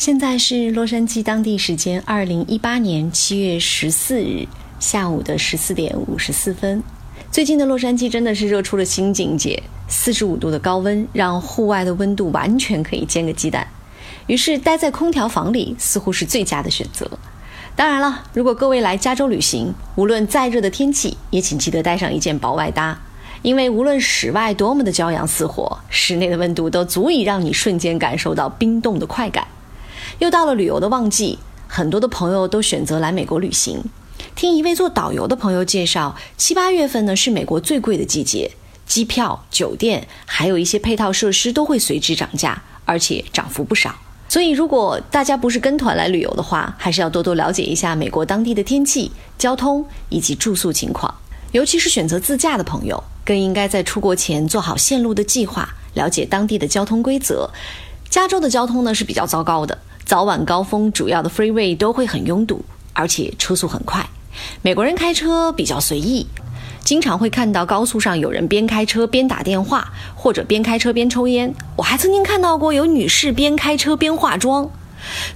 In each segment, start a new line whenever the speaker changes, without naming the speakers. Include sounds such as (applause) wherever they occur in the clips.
现在是洛杉矶当地时间二零一八年七月十四日下午的十四点五十四分。最近的洛杉矶真的是热出了新境界，四十五度的高温让户外的温度完全可以煎个鸡蛋，于是待在空调房里似乎是最佳的选择。当然了，如果各位来加州旅行，无论再热的天气，也请记得带上一件薄外搭，因为无论室外多么的骄阳似火，室内的温度都足以让你瞬间感受到冰冻的快感。又到了旅游的旺季，很多的朋友都选择来美国旅行。听一位做导游的朋友介绍，七八月份呢是美国最贵的季节，机票、酒店还有一些配套设施都会随之涨价，而且涨幅不少。所以，如果大家不是跟团来旅游的话，还是要多多了解一下美国当地的天气、交通以及住宿情况。尤其是选择自驾的朋友，更应该在出国前做好线路的计划，了解当地的交通规则。加州的交通呢是比较糟糕的。早晚高峰，主要的 freeway 都会很拥堵，而且车速很快。美国人开车比较随意，经常会看到高速上有人边开车边打电话，或者边开车边抽烟。我还曾经看到过有女士边开车边化妆。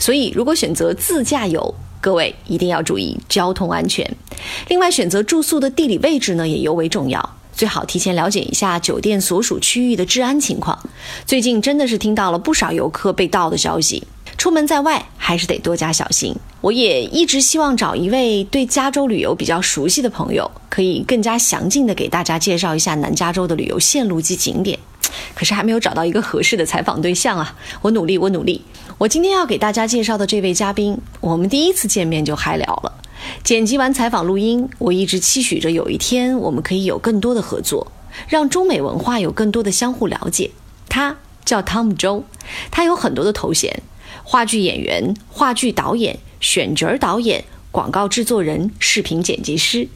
所以，如果选择自驾游，各位一定要注意交通安全。另外，选择住宿的地理位置呢也尤为重要，最好提前了解一下酒店所属区域的治安情况。最近真的是听到了不少游客被盗的消息。出门在外还是得多加小心。我也一直希望找一位对加州旅游比较熟悉的朋友，可以更加详尽的给大家介绍一下南加州的旅游线路及景点。可是还没有找到一个合适的采访对象啊！我努力，我努力。我今天要给大家介绍的这位嘉宾，我们第一次见面就嗨聊了。剪辑完采访录音，我一直期许着有一天我们可以有更多的合作，让中美文化有更多的相互了解。他叫汤姆周，他有很多的头衔。话剧演员、话剧导演、选角导演、广告制作人、视频剪辑师。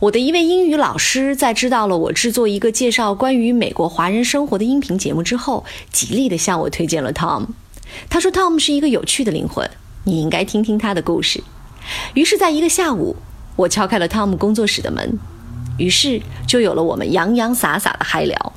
我的一位英语老师在知道了我制作一个介绍关于美国华人生活的音频节目之后，极力的向我推荐了 Tom。他说 Tom 是一个有趣的灵魂，你应该听听他的故事。于是，在一个下午，我敲开了 Tom 工作室的门，于是就有了我们洋洋洒洒的嗨聊。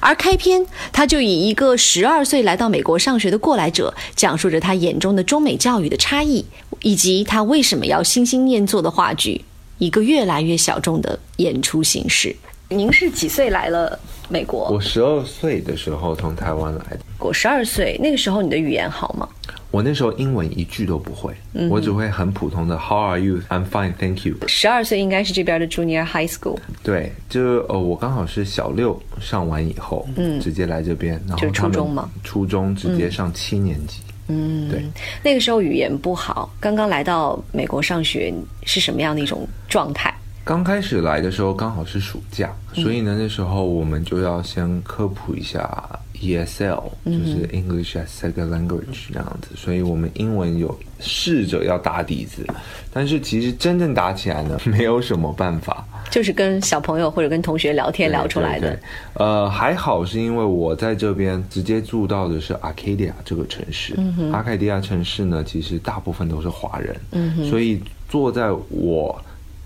而开篇，他就以一个十二岁来到美国上学的过来者，讲述着他眼中的中美教育的差异，以及他为什么要心心念做的话剧，一个越来越小众的演出形式。您是几岁来了美国？
我十二岁的时候从台湾来的。
我十二岁那个时候，你的语言好吗？
我那时候英文一句都不会，我只会很普通的 How are you? I'm fine, thank you。
十二岁应该是这边的 Junior High School。
对，就呃，我刚好是小六上完以后，嗯，直接来这边，
然后初中嘛？
初中直接上七年级。嗯，对。
那个时候语言不好，刚刚来到美国上学是什么样的一种状态？
刚开始来的时候刚好是暑假，所以呢，那时候我们就要先科普一下。ESL 就是 English as Second Language 这样子，所以我们英文有试着要打底子，但是其实真正打起来呢，(laughs) 没有什么办法，
就是跟小朋友或者跟同学聊天聊出来的。
呃，还好是因为我在这边直接住到的是 Arcadia 这个城市，阿卡迪亚城市呢，其实大部分都是华人，所以坐在我。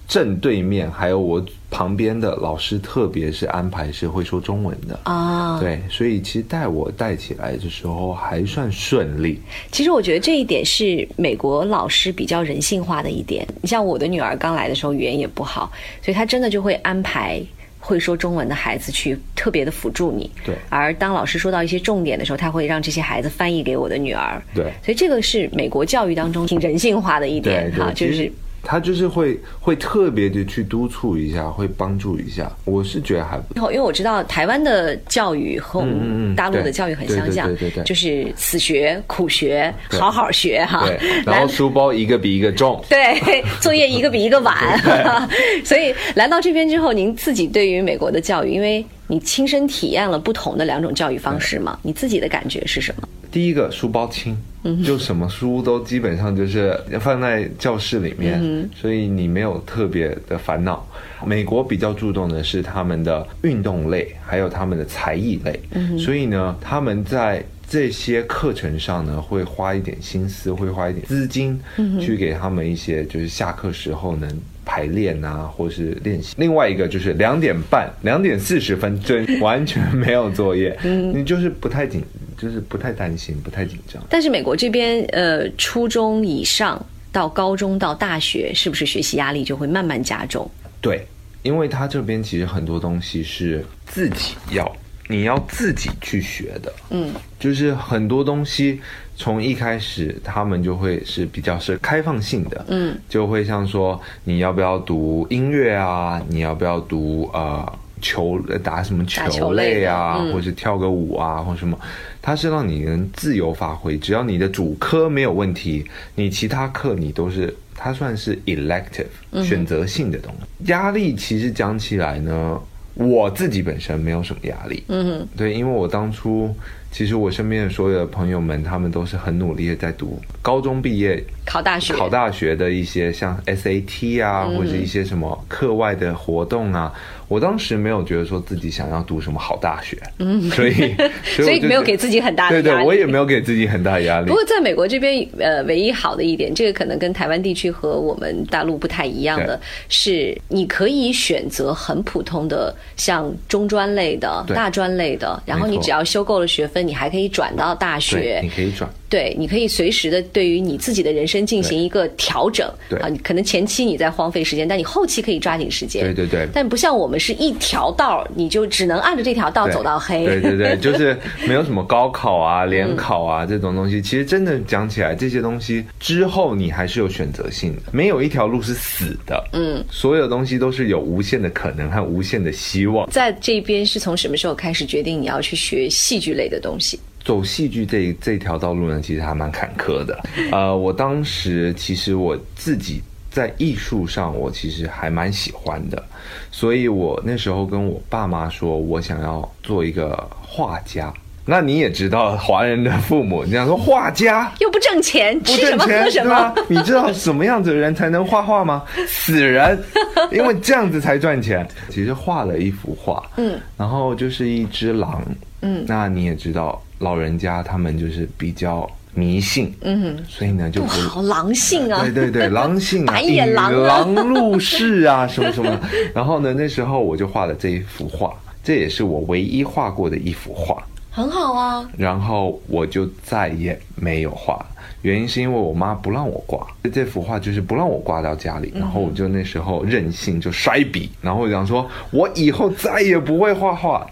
正对面还有我旁边的老师，特别是安排是会说中文的啊，对，所以其实带我带起来的时候还算顺利。
其实我觉得这一点是美国老师比较人性化的一点。你像我的女儿刚来的时候语言也不好，所以她真的就会安排会说中文的孩子去特别的辅助你。
对，
而当老师说到一些重点的时候，他会让这些孩子翻译给我的女儿。
对，
所以这个是美国教育当中挺人性化的一点哈，就是。
他就是会会特别的去督促一下，会帮助一下。我是觉得还不
错，因为我知道台湾的教育和我们大陆的教育很相像，
对对对，
就是死学、苦学、好好学哈。
然后书包一个比一个重，(laughs)
对，作业一个比一个晚。(laughs) (laughs) 所以来到这边之后，您自己对于美国的教育，因为你亲身体验了不同的两种教育方式嘛，你自己的感觉是什么？
第一个书包轻。就什么书都基本上就是放在教室里面，所以你没有特别的烦恼。美国比较注重的是他们的运动类，还有他们的才艺类，所以呢，他们在这些课程上呢，会花一点心思，会花一点资金，去给他们一些就是下课时候能排练啊，或是练习。另外一个就是两点半、两点四十分，真完全没有作业，你就是不太紧。就是不太担心，不太紧张。
但是美国这边，呃，初中以上到高中到大学，是不是学习压力就会慢慢加重？
对，因为他这边其实很多东西是自己要，你要自己去学的。嗯，就是很多东西从一开始他们就会是比较是开放性的。嗯，就会像说你要不要读音乐啊，你要不要读呃。球打什么球类啊，或者跳个舞啊，或什么，它是让你能自由发挥。只要你的主科没有问题，你其他课你都是，它算是 elective 选择性的东西。压力其实讲起来呢，我自己本身没有什么压力。嗯哼，对，因为我当初。其实我身边的所有的朋友们，他们都是很努力的在读高中毕业、
考大学、
考大学的一些像 SAT 啊，或者一些什么课外的活动啊。我当时没有觉得说自己想要读什么好大学，嗯，所以 (laughs)
所以没有给自己很大的压
力。对对，我也没有给自己很大压力。
不过在美国这边，呃，唯一好的一点，这个可能跟台湾地区和我们大陆不太一样的是，你可以选择很普通的，像中专类的、大专类的，然后你只要修够了学分。你还可以转到大学，
你可以转。
对，你可以随时的对于你自己的人生进行一个调整。
对啊，
可能前期你在荒废时间，但你后期可以抓紧时间。
对对对。
但不像我们是一条道，你就只能按着这条道走到黑。
对对对，(laughs) 就是没有什么高考啊、联考啊这种东西。其实真的讲起来，这些东西之后你还是有选择性的，没有一条路是死的。嗯，所有东西都是有无限的可能和无限的希望。
在这边是从什么时候开始决定你要去学戏剧类的东西？
走戏剧这这条道路呢，其实还蛮坎坷的。呃，我当时其实我自己在艺术上，我其实还蛮喜欢的，所以我那时候跟我爸妈说，我想要做一个画家。那你也知道，华人的父母，你想说画家
又不挣钱，
不挣钱
什么？
你知道什么样子的人才能画画吗？死人，(laughs) 因为这样子才赚钱。其实画了一幅画，嗯，然后就是一只狼，嗯，那你也知道。老人家他们就是比较迷信，嗯，所以呢就不
好狼性啊，
对对对，狼性，(laughs)
白眼狼，
狼入室啊，什么什么。然后呢，那时候我就画了这一幅画，这也是我唯一画过的一幅画，
很好啊。
然后我就再也没有画，原因是因为我妈不让我挂这幅画，就是不让我挂到家里。然后我就那时候任性就摔笔，然后讲说我以后再也不会画画。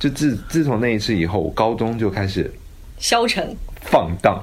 就自自从那一次以后，我高中就开始
消沉、
放荡、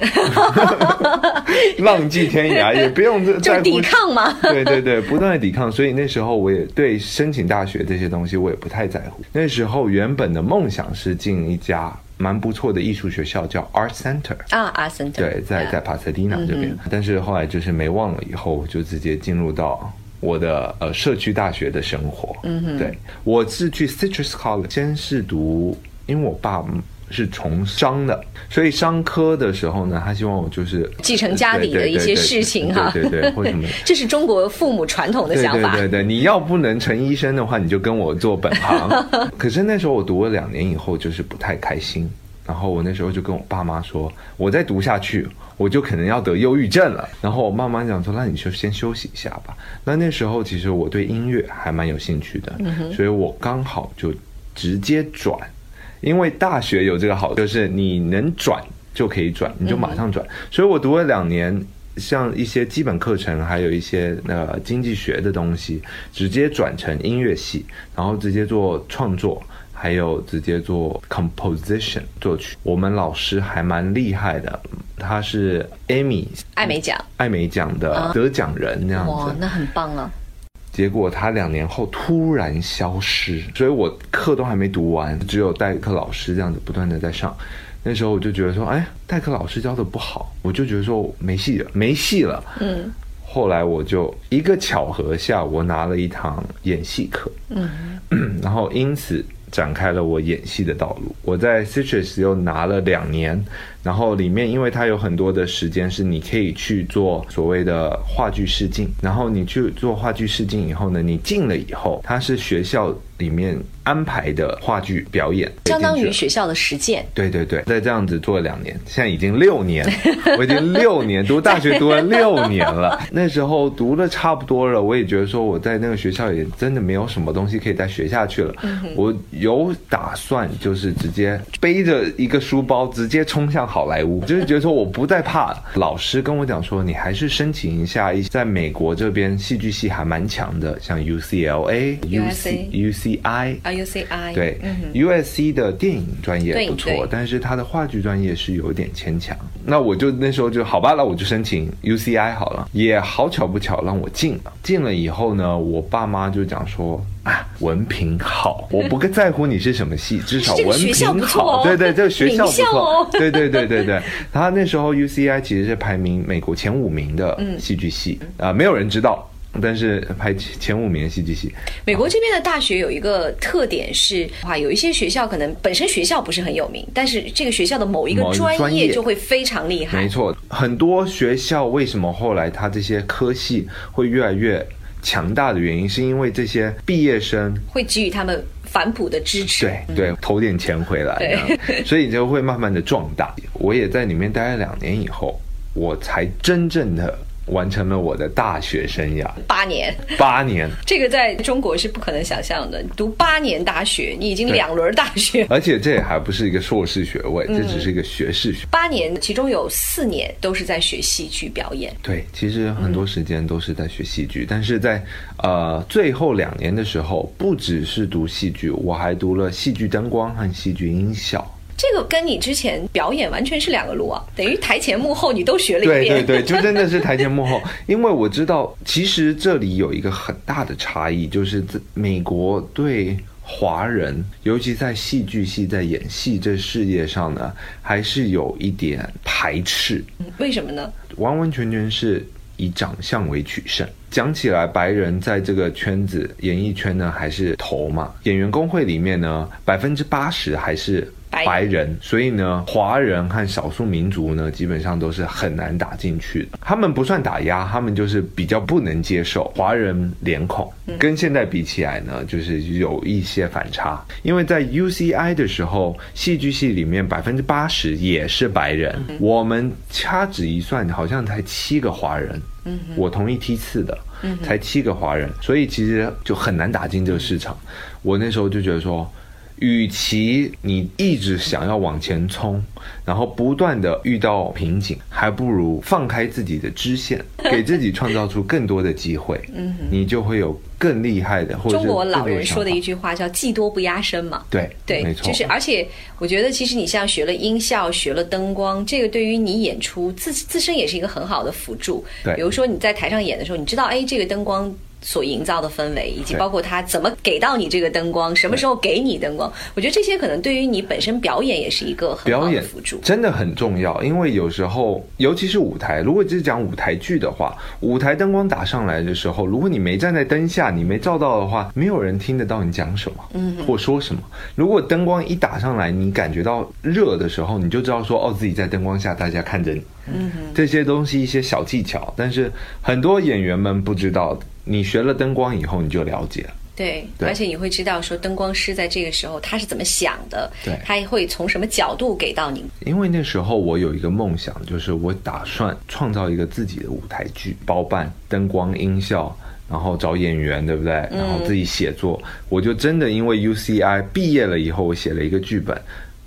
(laughs) 浪迹天涯，也不用 (laughs)
就抵抗嘛？
对对对，不断的抵抗。所以那时候我也对申请大学这些东西我也不太在乎。那时候原本的梦想是进一家蛮不错的艺术学校，叫 Art Center
啊，Art Center
对，在在帕塞蒂纳这边。但是后来就是没忘了，以后就直接进入到。我的呃社区大学的生活，嗯哼，对，我是去 Citrus College，先是读，因为我爸是从商的，所以商科的时候呢，他希望我就是
继承家里的一些事情哈，
对对，(laughs) 或什么，
这是中国父母传统的想
法，对对对，你要不能成医生的话，你就跟我做本行。(laughs) 可是那时候我读了两年以后，就是不太开心。然后我那时候就跟我爸妈说，我再读下去，我就可能要得忧郁症了。然后我妈妈讲说，那你就先休息一下吧。那那时候其实我对音乐还蛮有兴趣的，所以我刚好就直接转，因为大学有这个好，就是你能转就可以转，你就马上转。所以我读了两年，像一些基本课程，还有一些呃经济学的东西，直接转成音乐系，然后直接做创作。还有直接做 composition 作曲，我们老师还蛮厉害的，他是 Amy
艾美奖
艾美奖的得奖人那样子，哇，
那很棒啊！
结果他两年后突然消失，所以我课都还没读完，只有代课老师这样子不断的在上。那时候我就觉得说，哎，代课老师教的不好，我就觉得说没戏了，没戏了。嗯，后来我就一个巧合下，我拿了一堂演戏课，嗯，(clears throat) 然后因此。展开了我演戏的道路。我在 Citrus 又拿了两年，然后里面因为它有很多的时间是你可以去做所谓的话剧试镜，然后你去做话剧试镜以后呢，你进了以后，它是学校里面安排的话剧表演，
相当于学校的实践。
对对对，在这样子做了两年，(laughs) 现在已经六年，我已经六年读大学读了六年了。(laughs) 那时候读的差不多了，我也觉得说我在那个学校也真的没有什么东西可以再学下去了。我有打算就是直接背着一个书包直接冲向好莱坞，就是觉得说我不再怕。老师跟我讲说，你还是申请一下一在美国这边戏剧系还蛮强的，像 UCLA、UC、UCI
啊 UCI
对，USC 的电影专业不错，但是他的话剧专业是有点牵强。那我就那时候就好吧，那我就申请 UCI 好了。也好巧不巧让我进了，进了以后呢，我爸妈就讲说啊，文凭好，我不在乎你是什么系，(laughs) 至少文凭好。对对，这个学校不错。(laughs) 对对对对对，他那时候 UCI 其实是排名美国前五名的戏剧系啊，没有人知道。但是排前五名的戏剧系。
美国这边的大学有一个特点是，哇，有一些学校可能本身学校不是很有名，但是这个学校的某一个专业就会非常厉害。
没错，很多学校为什么后来他这些科系会越来越强大的原因，是因为这些毕业生
会给予他们反哺的支持。
对对，投点钱回来，(laughs) 所以就会慢慢的壮大。我也在里面待了两年以后，我才真正的。完成了我的大学生涯，
八年，
八年，
这个在中国是不可能想象的。读八年大学，你已经两轮大学，
而且这也还不是一个硕士学位，这只是一个学士学。
八年，其中有四年都是在学戏剧表演。
对，其实很多时间都是在学戏剧，但是在呃最后两年的时候，不只是读戏剧，我还读了戏剧灯光和戏剧音效。
这个跟你之前表演完全是两个路啊，等于台前幕后你都学了一
遍。对对对，就真的是台前幕后。(laughs) 因为我知道，其实这里有一个很大的差异，就是在美国对华人，尤其在戏剧系在演戏这事业上呢，还是有一点排斥。
为什么呢？
完完全全是以长相为取胜。讲起来，白人在这个圈子演艺圈呢，还是头嘛。演员工会里面呢，百分之八十还是。白人，所以呢，华人和少数民族呢，基本上都是很难打进去的。他们不算打压，他们就是比较不能接受华人脸孔。跟现在比起来呢，就是有一些反差。因为在 UCI 的时候，戏剧系里面百分之八十也是白人，我们掐指一算，好像才七个华人。我同一梯次的，才七个华人，所以其实就很难打进这个市场。我那时候就觉得说。与其你一直想要往前冲，然后不断的遇到瓶颈，还不如放开自己的支线，(laughs) 给自己创造出更多的机会。嗯，你就会有更厉害的。或者
中国老人说的一句话叫“技多不压身”嘛。
对
对，
没错。
就是，而且我觉得，其实你像学了音效，学了灯光，这个对于你演出自自身也是一个很好的辅助。
对，
比如说你在台上演的时候，你知道，哎，这个灯光。所营造的氛围，以及包括他怎么给到你这个灯光，什么时候给你灯光，我觉得这些可能对于你本身表演也是一个很好的辅助，
真的很重要。因为有时候，尤其是舞台，如果只是讲舞台剧的话，舞台灯光打上来的时候，如果你没站在灯下，你没照到的话，没有人听得到你讲什么，嗯，或说什么。如果灯光一打上来，你感觉到热的时候，你就知道说，哦，自己在灯光下，大家看着你。嗯，这些东西一些小技巧，但是很多演员们不知道。你学了灯光以后，你就了解了。
对，而且你会知道说灯光师在这个时候他是怎么想的，
对，
他会从什么角度给到你。
因为那时候我有一个梦想，就是我打算创造一个自己的舞台剧，包办灯光、音效，然后找演员，对不对？然后自己写作。我就真的因为 UCI 毕业了以后，我写了一个剧本。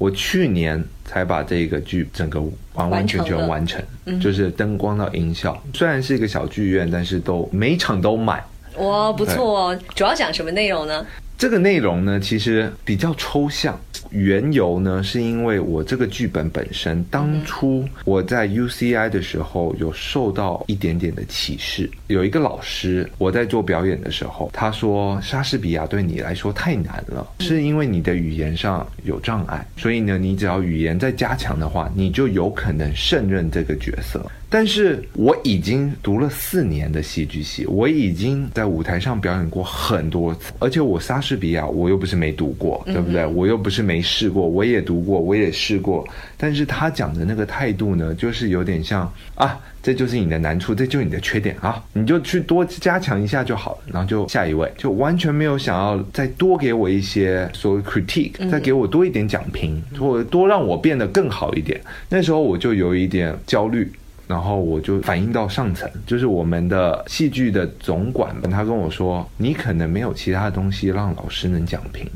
我去年才把这个剧整个完完全全完成，就是灯光到音效。虽然是一个小剧院，但是都每场都满。
哇，不错哦！主要讲什么内容呢？
这个内容呢，其实比较抽象。缘由呢，是因为我这个剧本本身，当初我在 UCI 的时候有受到一点点的启示。有一个老师，我在做表演的时候，他说莎士比亚对你来说太难了，是因为你的语言上有障碍，所以呢，你只要语言再加强的话，你就有可能胜任这个角色。但是我已经读了四年的戏剧系，我已经在舞台上表演过很多次，而且我莎士比亚我又不是没读过，对不对？我又不是没。没试过，我也读过，我也试过，但是他讲的那个态度呢，就是有点像啊，这就是你的难处，这就是你的缺点啊，你就去多加强一下就好了，然后就下一位，就完全没有想要再多给我一些所谓 critique，再给我多一点讲评，或者多让我变得更好一点。那时候我就有一点焦虑。然后我就反映到上层，就是我们的戏剧的总管，他跟我说：“你可能没有其他东西让老师能讲评，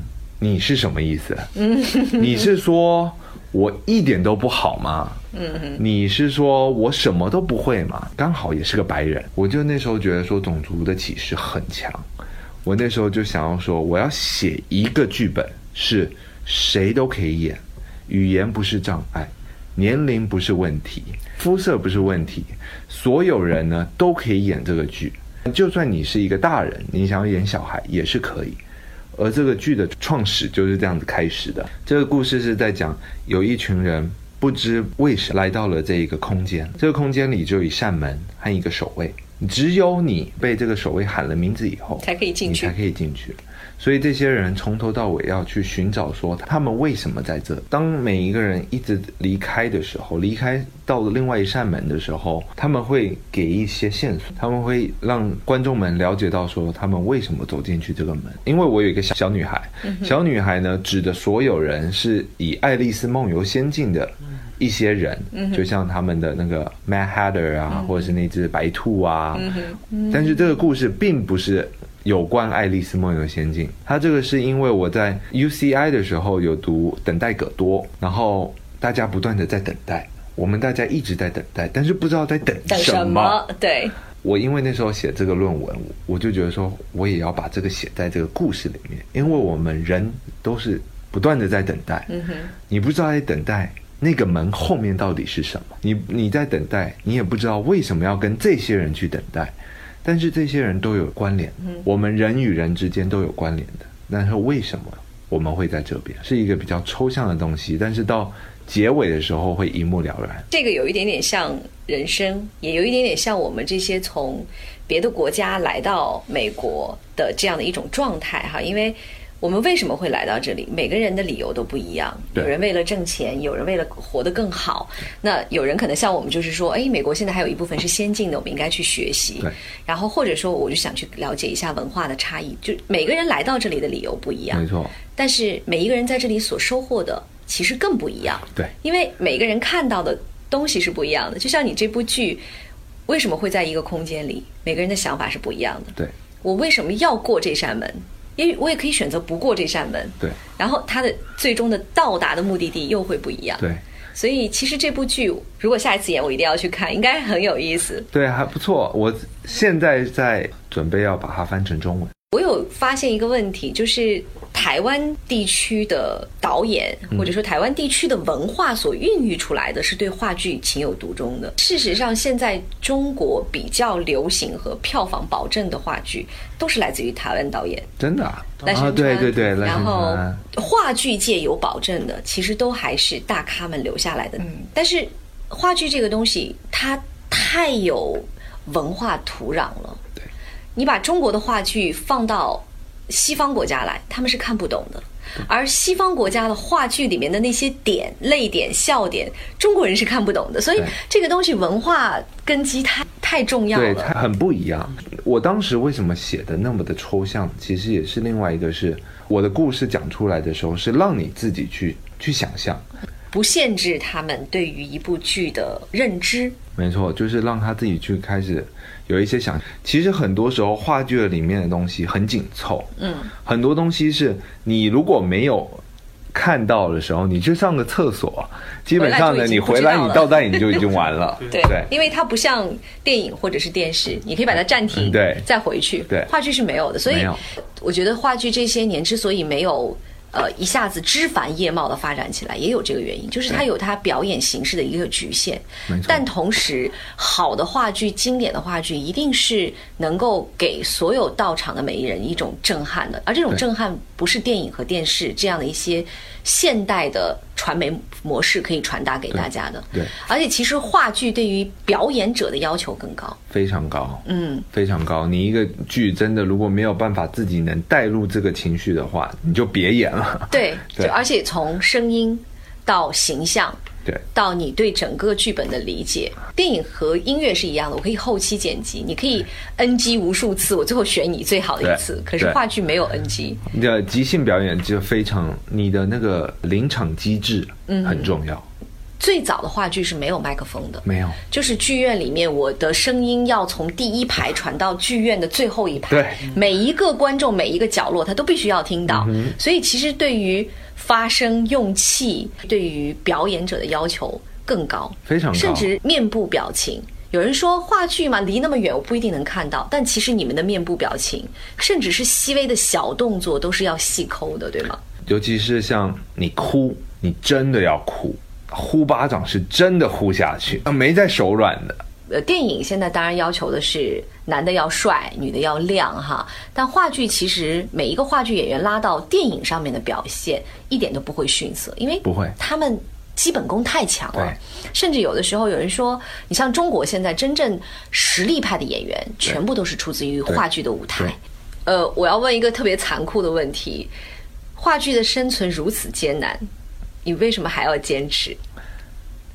你是什么意思？你是说我一点都不好吗？你是说我什么都不会吗？刚好也是个白人，我就那时候觉得说种族的歧视很强，我那时候就想要说，我要写一个剧本，是谁都可以演，语言不是障碍。”年龄不是问题，肤色不是问题，所有人呢都可以演这个剧。就算你是一个大人，你想要演小孩也是可以。而这个剧的创始就是这样子开始的。这个故事是在讲有一群人不知为什么来到了这一个空间，这个空间里只有一扇门和一个守卫，只有你被这个守卫喊了名字以后
才可以进去，
才可以进去。所以这些人从头到尾要去寻找，说他们为什么在这。当每一个人一直离开的时候，离开到了另外一扇门的时候，他们会给一些线索，他们会让观众们了解到说他们为什么走进去这个门。因为我有一个小小女孩，小女孩呢指的所有人是以《爱丽丝梦游仙境》的一些人，就像他们的那个 Mad Hatter 啊，或者是那只白兔啊。但是这个故事并不是。有关《爱丽丝梦游仙境》，它这个是因为我在 UCI 的时候有读《等待葛多》，然后大家不断的在等待，我们大家一直在等待，但是不知道在等什么。
对，
我因为那时候写这个论文，我就觉得说，我也要把这个写在这个故事里面，因为我们人都是不断的在等待。嗯哼，你不知道在等待那个门后面到底是什么，你你在等待，你也不知道为什么要跟这些人去等待。但是这些人都有关联，我们人与人之间都有关联的。但是为什么我们会在这边？是一个比较抽象的东西，但是到结尾的时候会一目了然。
这个有一点点像人生，也有一点点像我们这些从别的国家来到美国的这样的一种状态哈，因为。我们为什么会来到这里？每个人的理由都不一样。有人为了挣钱，有人为了活得更好。那有人可能像我们，就是说，哎，美国现在还有一部分是先进的，我们应该去学习。然后或者说，我就想去了解一下文化的差异。就每个人来到这里的理由不一样。
没错。
但是每一个人在这里所收获的其实更不一样。
对。
因为每个人看到的东西是不一样的。就像你这部剧，为什么会在一个空间里？每个人的想法是不一样的。
对。
我为什么要过这扇门？因为我也可以选择不过这扇门，
对，
然后它的最终的到达的目的地又会不一样，
对，
所以其实这部剧如果下一次演，我一定要去看，应该很有意思。
对，还不错。我现在在准备要把它翻成中文。
我有发现一个问题，就是台湾地区的导演，或者说台湾地区的文化所孕育出来的是对话剧情有独钟的。事实上，现在中国比较流行和票房保证的话剧，都是来自于台湾导演。
真的啊？
对
对对。
然后话剧界有保证的，其实都还是大咖们留下来的。嗯。但是话剧这个东西，它太有文化土壤了。你把中国的话剧放到西方国家来，他们是看不懂的。而西方国家的话剧里面的那些点、泪点、笑点，中国人是看不懂的。所以这个东西文化根基太太重要了，
对，很不一样。我当时为什么写的那么的抽象？其实也是另外一个，是我的故事讲出来的时候，是让你自己去去想象。
不限制他们对于一部剧的认知，
没错，就是让他自己去开始有一些想。其实很多时候话剧里面的东西很紧凑，嗯，很多东西是你如果没有看到的时候，你去上个厕所，基本上呢，你回来你倒带你就已经完了。(laughs)
对，因为它不像电影或者是电视，你可以把它暂停，
对，
再回去。
对，
话剧是没有的，所以我觉得话剧这些年之所以没有。呃，一下子枝繁叶茂的发展起来，也有这个原因，就是它有它表演形式的一个局限。但同时，好的话剧、经典的话剧，一定是能够给所有到场的每一人一种震撼的。而这种震撼，不是电影和电视这样的一些现代的传媒模式可以传达给大家的。
对，
而且其实话剧对于表演者的要求更高。
非常高，
嗯，
非常高。你一个剧真的如果没有办法自己能带入这个情绪的话，你就别演了。
对，(laughs)
对
就而且从声音到形象。
对，
到你对整个剧本的理解，电影和音乐是一样的，我可以后期剪辑，你可以 NG 无数次，我最后选你最好的一次。可是话剧没有 NG，
你的即兴表演就非常，你的那个临场机制很重要。
最早的话剧是没有麦克风的，
没有，
就是剧院里面我的声音要从第一排传到剧院的最后一排，
对。
每一个观众每一个角落他都必须要听到，所以其实对于发声用气，对于表演者的要求更高，
非常高。
甚至面部表情。有人说话剧嘛，离那么远我不一定能看到，但其实你们的面部表情，甚至是细微的小动作，都是要细抠的，对吗？
尤其是像你哭，你真的要哭，呼巴掌是真的呼下去，啊，没在手软的。
呃，电影现在当然要求的是男的要帅，女的要靓哈。但话剧其实每一个话剧演员拉到电影上面的表现一点都不会逊色，因为
不会
他们基本功太强了。甚至有的时候有人说，你像中国现在真正实力派的演员，全部都是出自于话剧的舞台。呃，我要问一个特别残酷的问题：话剧的生存如此艰难，你为什么还要坚持？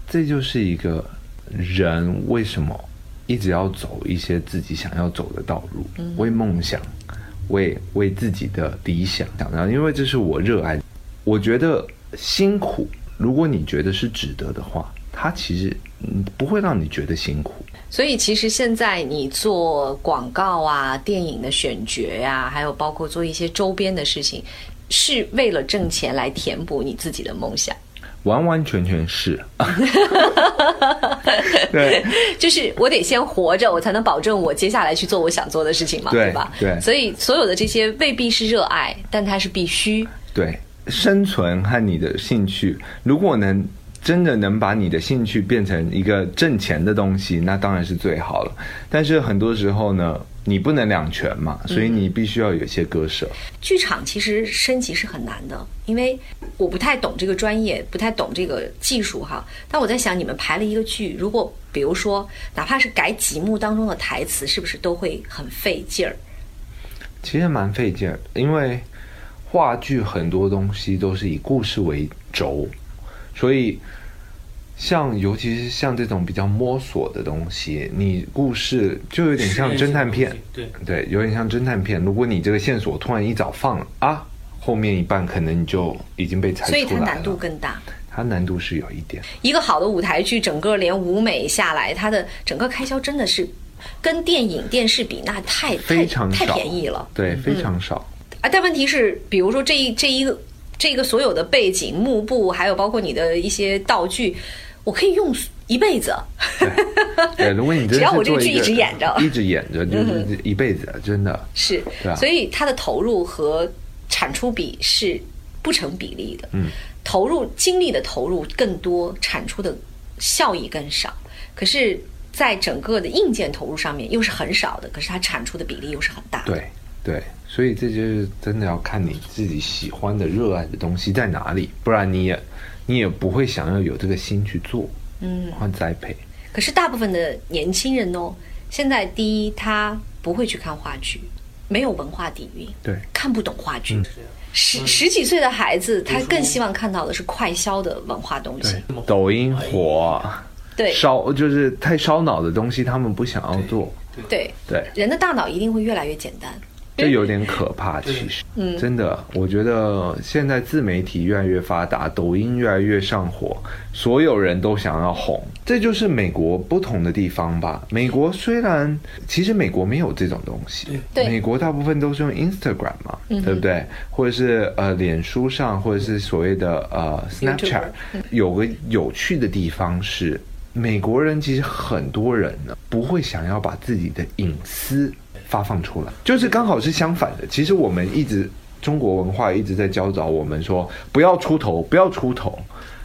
这就是一个人为什么一直要走一些自己想要走的道路，为梦想，为为自己的理想。然后，因为这是我热爱，我觉得辛苦，如果你觉得是值得的话，它其实嗯不会让你觉得辛苦。
所以其实现在你做广告啊、电影的选角呀、还有包括做一些周边的事情，是为了挣钱来填补你自己的梦想。
完完全全是，(laughs) 对
就是我得先活着，我才能保证我接下来去做我想做的事情嘛，
对
吧？
对
所以所有的这些未必是热爱，但它是必须。
对，生存和你的兴趣，如果能真的能把你的兴趣变成一个挣钱的东西，那当然是最好了。但是很多时候呢，你不能两全嘛，所以你必须要有一些割舍。
剧场其实升级是很难的，因为我不太懂这个专业，不太懂这个技术哈。但我在想，你们排了一个剧，如果比如说哪怕是改几幕当中的台词，是不是都会很费劲儿？
其实蛮费劲儿，因为话剧很多东西都是以故事为轴，所以像尤其是像这种比较摸索的东西，你故事就有点像侦探片，
对，
对，有点像侦探片。如果你这个线索突然一早放了啊，后面一半可能你就已经被猜出来了。
所以它难度更大。
它难度是有一点，
一个好的舞台剧，整个连舞美下来，它的整个开销真的是跟电影、电视比，那太太太
非常少，
便宜了
对，非常少。
啊！但问题是，比如说这一这一个这个所有的背景、幕布，还有包括你的一些道具，我可以用一辈子。
对，如果你
只要我这个剧
一
直演着 (laughs)
一直演着，就是一辈子，真的。
是，所以它的投入和产出比是不成比例的。
嗯，
投入精力的投入更多，产出的效益更少。可是，在整个的硬件投入上面又是很少的，可是它产出的比例又是很大的。
对对，所以这就是真的要看你自己喜欢的、热爱的东西在哪里，不然你也你也不会想要有这个心去做，嗯，换栽培。
可是大部分的年轻人哦，现在第一他不会去看话剧，没有文化底蕴，
对。
看不懂话剧。
嗯。
十十几岁的孩子，他更希望看到的是快消的文化东西。
抖音火，
对。
烧就是太烧脑的东西，他们不想要做，
对，
对，
人的大脑一定会越来越简单。
这有点可怕。(laughs) 其实，嗯，真的，我觉得现在自媒体越来越发达，抖音越来越上火，所有人都想要红，这就是美国不同的地方吧。美国虽然其实美国没有这种东西，
对
美国大部分都是用 Instagram 嘛，对不对？或者是呃脸书上，或者是所谓的呃 Snapchat，有个有趣的地方是。美国人其实很多人呢不会想要把自己的隐私发放出来，就是刚好是相反的。其实我们一直中国文化一直在教导我们说不要出头，不要出头。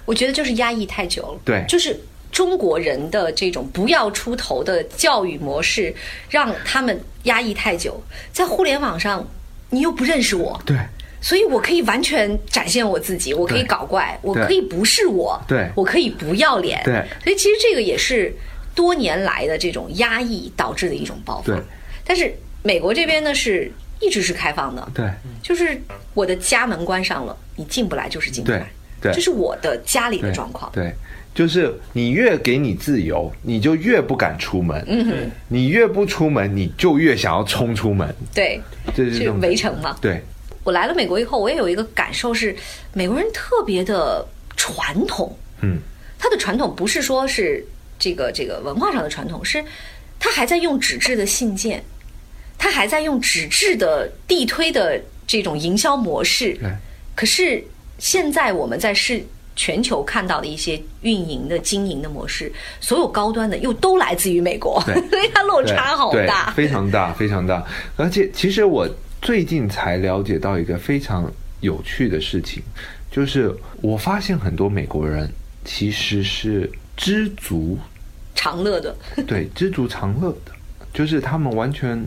我觉得就是压抑太久了。
对
就是中国人的这种不要出头的教育模式，让他们压抑太久。在互联网上，你又不认识我，
对，
所以我可以完全展现我自己，我可以搞怪，我可以不是我，
对
我可以不要脸，
对
所以其实这个也是多年来的这种压抑导致的一种爆发
对。
但是美国这边呢是一直是开放的，
对
就是我的家门关上了，你进不来就是进不来，
对对
这是我的家里的状况。
对，就是你越给你自由，你就越不敢出门。嗯哼，你越不出门，你就越想要冲出门。
对，是
这是
围城嘛。
对
我来了美国以后，我也有一个感受是，美国人特别的传统。
嗯，
他的传统不是说是这个这个文化上的传统，是他还在用纸质的信件，他还在用纸质的地推的这种营销模式。
对
可是现在我们在是全球看到的一些运营的经营的模式，所有高端的又都来自于美国，所以 (laughs) 它落差好大。
非常大，非常大。而且，其实我最近才了解到一个非常有趣的事情，就是我发现很多美国人其实是知足，
常乐的，(laughs)
对，知足常乐的，就是他们完全，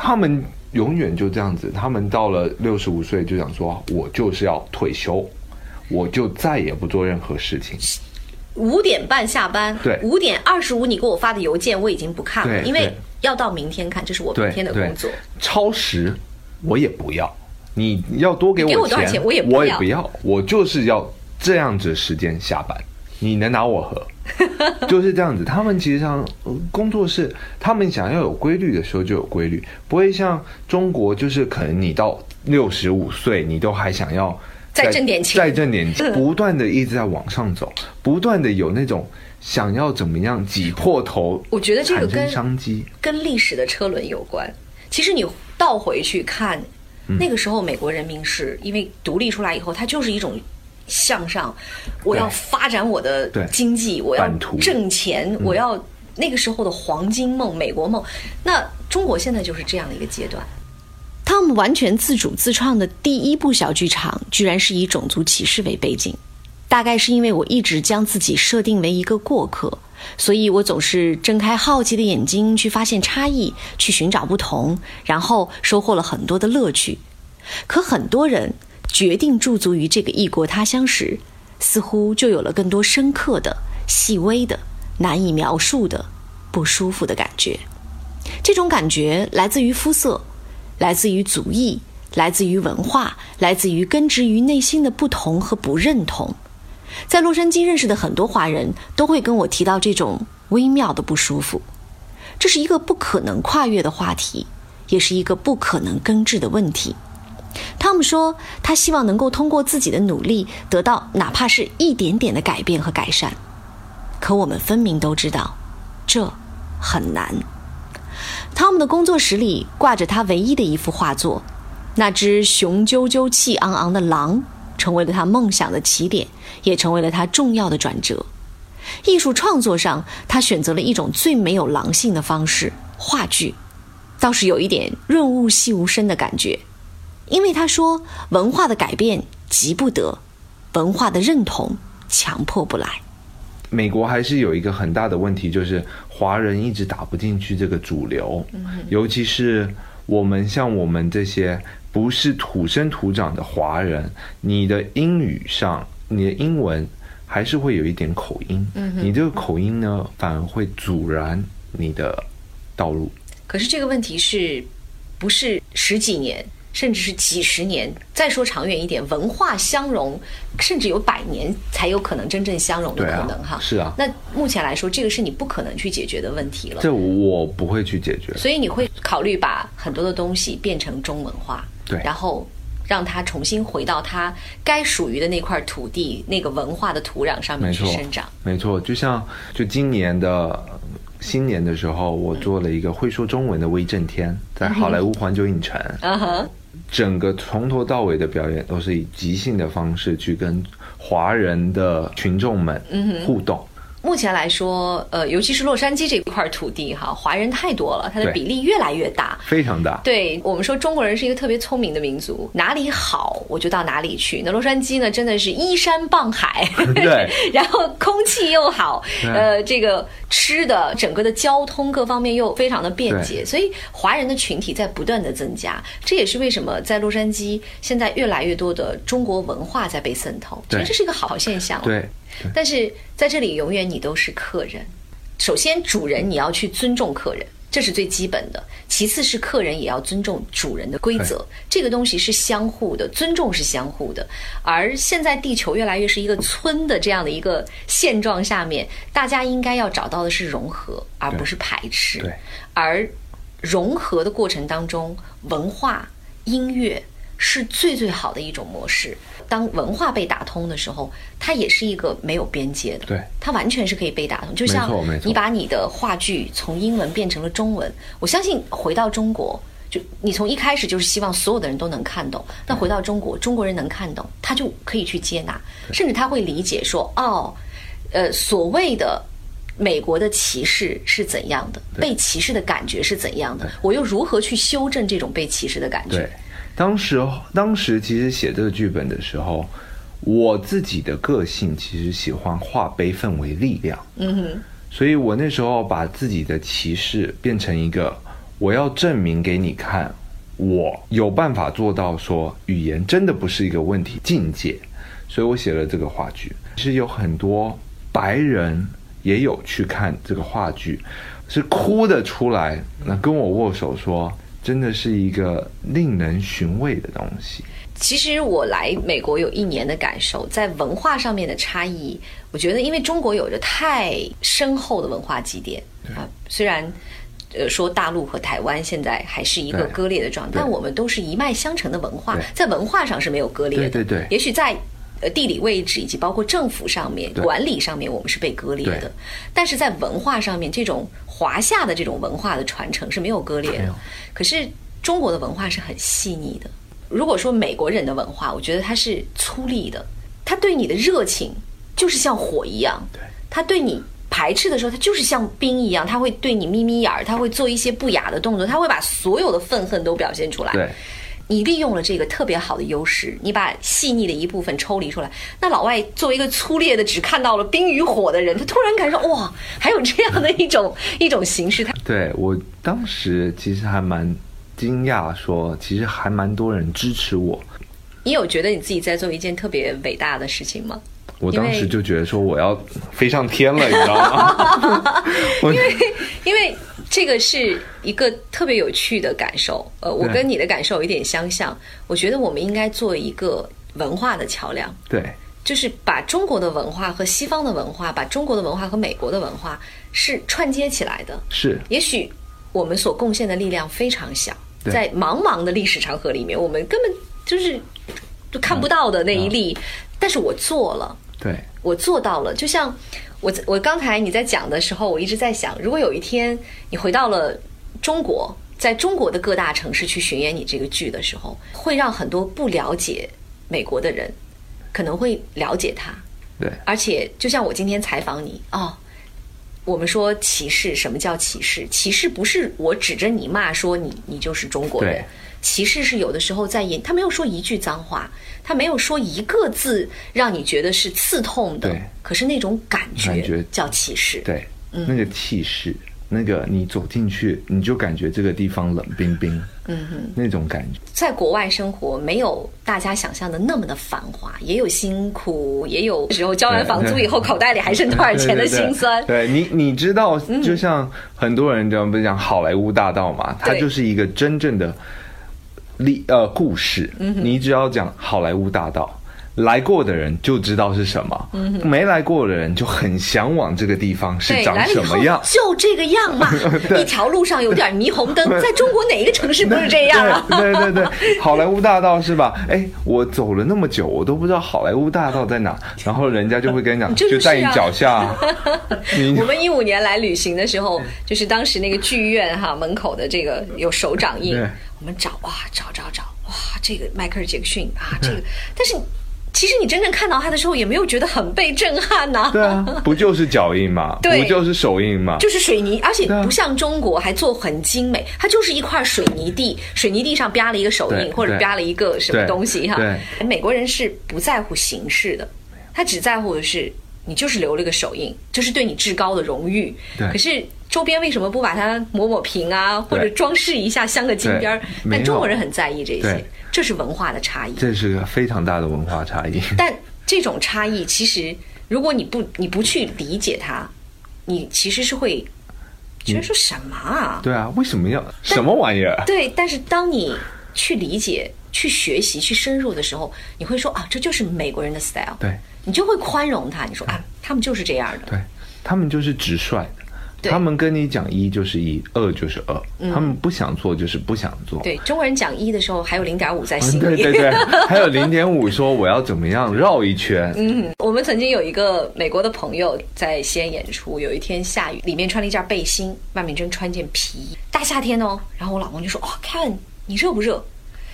他们永远就这样子，他们到了六十五岁就想说，我就是要退休，我就再也不做任何事情。
五点半下班，
对。
五点二十五你给我发的邮件我已经不看了，因为要到明天看，这是我明天的工作。，
超时我也不要，你要多给我
你给我多少钱我也不要。
我也不要，我就是要这样子时间下班，你能拿我何？(laughs) 就是这样子。他们其实上呃工作室他们想要有规律的时候就有规律，不会像中国，就是可能你到六十五岁，你都还想要
再挣点钱
再挣点钱，不断的一直在往上走，不断的有那种想要怎么样挤破头，
我觉得这个跟
商机。
跟历史的车轮有关。其实你倒回去看，
嗯
那个时候美国人民是因为独立出来以后，它就是一种向上，我要发展我的经济，我要挣钱，我要那个时候的黄金梦、美国梦。那中国现在就是这样的一个阶段。汤姆完全自主自创的第一部小剧场，居然是以种族歧视为背景。大概是因为我一直将自己设定为一个过客，所以我总是睁开好奇的眼睛去发现差异，去寻找不同，然后收获了很多的乐趣。可很多人决定驻足于这个异国他乡时，似乎就有了更多深刻的、细微的、难以描述的不舒服的感觉。这种感觉来自于肤色，来自于族裔，来自于文化，来自于根植于内心的不同和不认同。在洛杉矶认识的很多华人都会跟我提到这种微妙的不舒服，这是一个不可能跨越的话题，也是一个不可能根治的问题。汤姆说，他希望能够通过自己的努力得到哪怕是一点点的改变和改善，可我们分明都知道，这很难。汤姆的工作室里挂着他唯一的一幅画作，那只雄赳赳、气昂昂的狼，成为了他梦想的起点，也成为了他重要的转折。艺术创作上，他选择了一种最没有狼性的方式——话剧，倒是有一点润物细无声的感觉。因为他说，文化的改变急不得，文化的认同强迫不来。
美国还是有一个很大的问题，就是华人一直打不进去这个主流，尤其是我们像我们这些不是土生土长的华人，你的英语上，你的英文还是会有一点口音，你这个口音呢，反而会阻拦你的道路。
可是这个问题是不是十几年，甚至是几十年？再说长远一点，文化相融，甚至有百年才有可能真正相融的可能哈。
是啊
那目前来说，这个是你不可能去解决的问题了。
这我不会去解决。
所以你会考虑把很多的东西变成中文化，
对
然后让它重新回到它该属于的那块土地、那个文化的土壤上面去生长。，
没错，就像就今年的呃新年的时候，我做了一个会说中文的威震天，在好莱坞环球影城，
嗯哼，
整个从头到尾的表演都是以即兴的方式去跟华人的群众们互动。
目前来说，呃，尤其是洛杉矶这块土地哈，华人太多了，它的比例越来越大。
非常大。
对我们说，中国人是一个特别聪明的民族，哪里好我就到哪里去。那洛杉矶呢，真的是依山傍海，(laughs)
对，(laughs)
然后空气又好，呃，这个吃的整个的交通各方面又非常的便捷，所以华人的群体在不断的增加。这也是为什么在洛杉矶现在越来越多的中国文化在被渗透，其实这是一个好现象。
对，
但是在这里，永远你都是客人。首先，主人你要去尊重客人，这是最基本的。其次是客人也要尊重主人的规则，这个东西是相互的，尊重是相互的。而现在地球越来越是一个村的这样的一个现状下面，大家应该要找到的是融合，而不是排斥。
对，
而融合的过程当中，文化、音乐是最最好的一种模式。当文化被打通的时候，它也是一个没有边界的，
对
它完全是可以被打通。就像你把你的话剧从英文变成了中文，我相信回到中国。就你从一开始就是希望所有的人都能看懂，那回到中国，中国人能看懂，他就可以去接纳，甚至他会理解说，哦，呃，所谓的美国的歧视是怎样的，被歧视的感觉是怎样的，我又如何去修正这种被歧视的感觉
对？，当时当时其实写这个剧本的时候，我自己的个性其实喜欢化悲愤为力量。
嗯哼，
所以我那时候把自己的歧视变成一个，我要证明给你看，我有办法做到说语言真的不是一个问题境界，所以我写了这个话剧。其实有很多白人也有去看这个话剧，是哭的出来，那跟我握手说，真的是一个令人寻味的东西。
其实我来美国有一年的感受，在文化上面的差异，我觉得因为中国有着太深厚的文化积淀啊，虽然。呃，说大陆和台湾现在还是一个割裂的状态，但我们都是一脉相承的文化，在文化上是没有割裂的。
对对对
也许在呃地理位置以及包括政府上面、管理上面，我们是被割裂的，但是在文化上面，这种华夏的这种文化的传承是没有割裂的。可是中国的文化是很细腻的。如果说美国人的文化，我觉得它是粗粝的，他对你的热情就是像火一样，
对
他对你排斥的时候，他就是像冰一样，他会对你眯眯眼儿，他会做一些不雅的动作，他会把所有的愤恨都表现出来。
对，
你利用了这个特别好的优势，你把细腻的一部分抽离出来。那老外作为一个粗劣的只看到了冰与火的人，他突然感受哇，还有这样的一种 (laughs) 一种形式。他
对我当时其实还蛮惊讶，说其实还蛮多人支持我。
你有觉得你自己在做一件特别伟大的事情吗？
我当时就觉得说我要飞上天了，你知道吗？(laughs) 因为
因为这个是一个特别有趣的感受，呃，我跟你的感受有一点相像。我觉得我们应该做一个文化的桥梁，
对
就是把中国的文化和西方的文化，把中国的文化和美国的文化是串接起来的。
是
也许我们所贡献的力量非常小，在茫茫的历史长河里面，我们根本就是就看不到的那一粒，但是我做了。
对
我做到了。就像我我刚才你在讲的时候，我一直在想，如果有一天你回到了中国，在中国的各大城市去巡演你这个剧的时候，会让很多不了解美国的人可能会了解他。
对
而且就像我今天采访你哦。我们说歧视，什么叫歧视？歧视不是我指着你骂说你你就是中国人
对，
歧视是有的时候在演，他没有说一句脏话，他没有说一个字让你觉得是刺痛的
对，
可是那种感觉
感觉。
叫歧视。
对，那个气势，那个你走进去，你就感觉这个地方冷冰冰，嗯哼，那种感觉。
在国外生活没有大家想象的那么的繁华，也有辛苦，也有时候交完房租以后口袋里还剩多少钱的辛酸。
对你，你知道，就像很多人这样不是讲好莱坞大道嘛，它就是一个真正的历呃故事。
嗯
你只要讲好莱坞大道。来过的人就知道是什么，没来过的人就很向往这个地方是长什么样。
就这个样嘛。(laughs) 一条路上有点霓虹灯，在中国哪一个城市不是这样啊？
对对对对，好莱坞大道是吧？哎，我走了那么久，我都不知道好莱坞大道在哪，然后人家就会跟你讲，(laughs)
就
在你脚下。(laughs) 你
我们一五年来旅行的时候，就是当时那个剧院哈门口的这个有手掌印，我们找哇找找找哇，这个迈克尔杰克逊啊，这个，但是。其实你真正看到它的时候，也没有觉得很被震撼呐、
对啊，不就是脚印嘛，(laughs)
对。
不就是手印嘛？
就是水泥，而且不像中国还做很精美，它就是一块水泥地，水泥地上标了一个手印或者标了一个什么东西哈。
对。
美国人是不在乎形式的，他只在乎的是你就是留了个手印，就是对你至高的荣誉。
对。
可是周边为什么不把它抹抹平啊，或者装饰一下，镶个金边儿？但中国人很在意这些。
对，
这是文化的差异。
这是个非常大的文化差异。(laughs)
但这种差异，其实如果你不你不去理解它，你其实是会觉得说什么啊？
对啊，为什么要什么玩意儿？
对，但是当你去理解、去学习、去深入的时候，你会说啊，这就是美国人的 style。
对，
你就会宽容他。你说啊，他们就是这样的。
对，他们就是直率的。他们跟你讲一就是一，二就是二，他们不想做就是不想做。
对，中国人讲一的时候还有零点五在心里。
对 (laughs) 对对，(laughs) 还有零点五说我要怎么样绕一圈。
嗯，我们曾经有一个美国的朋友在西安演出，有一天下雨，里面穿了一件背心，外面真穿件皮衣，大夏天哦。然后我老公就说：“哇、k e v i n 你热不热？”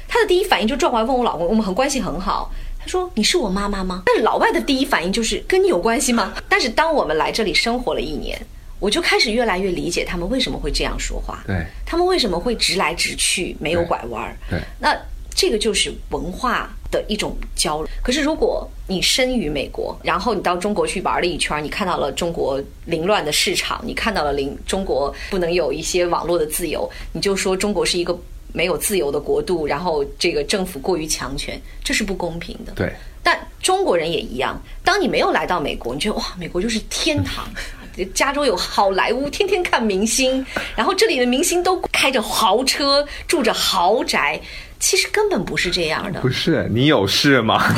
他的第一反应就转过来问我老公，我们很关系很好。他说：“你是我妈妈吗？”但是老外的第一反应就是跟你有关系吗？但是当我们来这里生活了一年，我就开始越来越理解他们为什么会这样说话。
对，
他们为什么会直来直去，没有拐弯儿？
对
那这个就是文化的一种交流。可是如果你生于美国，然后你到中国去玩了一圈，你看到了中国凌乱的市场，你看到了凌中国不能有一些网络的自由，你就说中国是一个没有自由的国度，然后这个政府过于强权，这是不公平的。
对，
但中国人也一样，当你没有来到美国，你觉得哇，美国就是天堂。(laughs) 加州有好莱坞，天天看明星，然后这里的明星都开着豪车，住着豪宅，其实根本不是这样的
不。是你有事吗？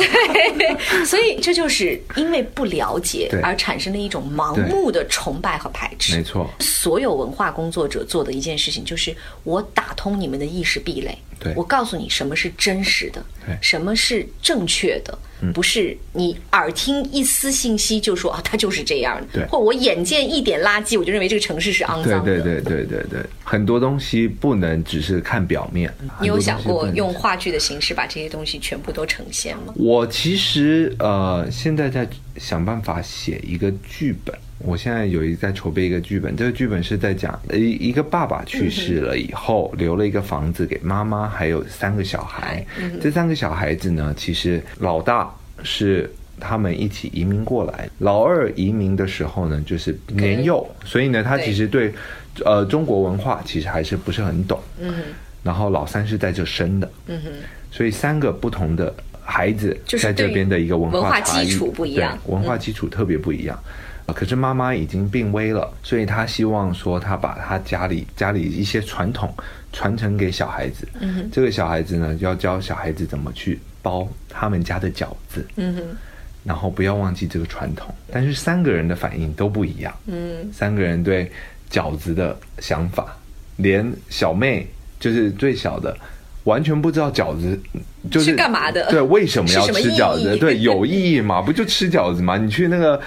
(laughs)
所以这就是因为不了解 (laughs) 而产生的一种盲目的崇拜和排斥。
没错，
所有文化工作者做的一件事情，就是我打通你们的意识壁垒。
对
我告诉你什么是真实的什么是正确的，不是你耳听一丝信息就说啊，它就是这样的，
对
或者我眼见一点垃圾，我就认为这个城市是肮脏的。
对对对对对，很多东西不能只是看表面。
你有想过用话剧的形式把这些东西全部都呈现吗？
我其实呃，现在在想办法写一个剧本。我现在有一在筹备一个剧本，这个剧本是在讲一一个爸爸去世了以后，留了一个房子给妈妈，还有三个小孩。这三个小孩子呢，其实老大是他们一起移民过来，老二移民的时候呢，就是年幼，所以呢，他其实对呃中国文化其实还是不是很懂。
嗯
然后老三是在这生的，
嗯哼，
所以三个不同的孩子在这边的一个文
化
差异
基础不一样。
对文化基础特别不一样。呃可是妈妈已经病危了，所以他希望说，他把他家里家里一些传统传承给小孩子。这个小孩子呢，要教小孩子怎么去包他们家的饺子，
嗯哼，
然后不要忘记这个传统。但是三个人的反应都不一样。
嗯，
三个人对饺子的想法，连小妹就是最小的，完全不知道饺子就是
是干嘛的
对，为什么要吃饺子？对，有意义吗？不就吃饺子吗？你去那个。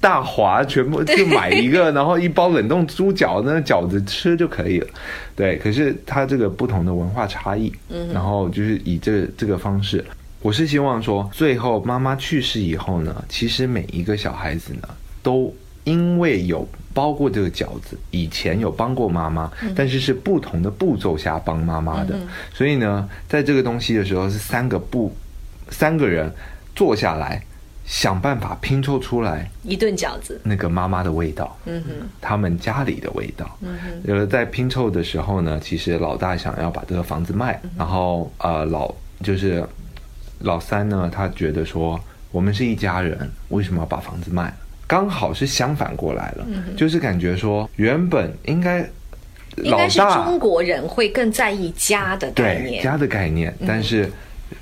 大华全部就买一个，然后一包冷冻猪脚，那饺子吃就可以了。对，可是它这个不同的文化差异，嗯，然后就是以这个这个方式，我是希望说，最后妈妈去世以后呢，其实每一个小孩子呢，都因为有包过这个饺子，以前有帮过妈妈，但是是不同的步骤下帮妈妈的，所以呢，在这个东西的时候是三个步，三个人坐下来想办法拼凑出来
一顿饺子，
那个妈妈的味道，
嗯哼，
他们家里的味道。
嗯哼，
呃，在拼凑的时候呢，其实老大想要把这个房子卖，然后呃老就是老三呢，他觉得说我们是一家人，为什么要把房子卖？刚好是相反过来了，就是感觉说原本应该老
应该是
大
中国人会更在意家的概念。
对家的概念，但是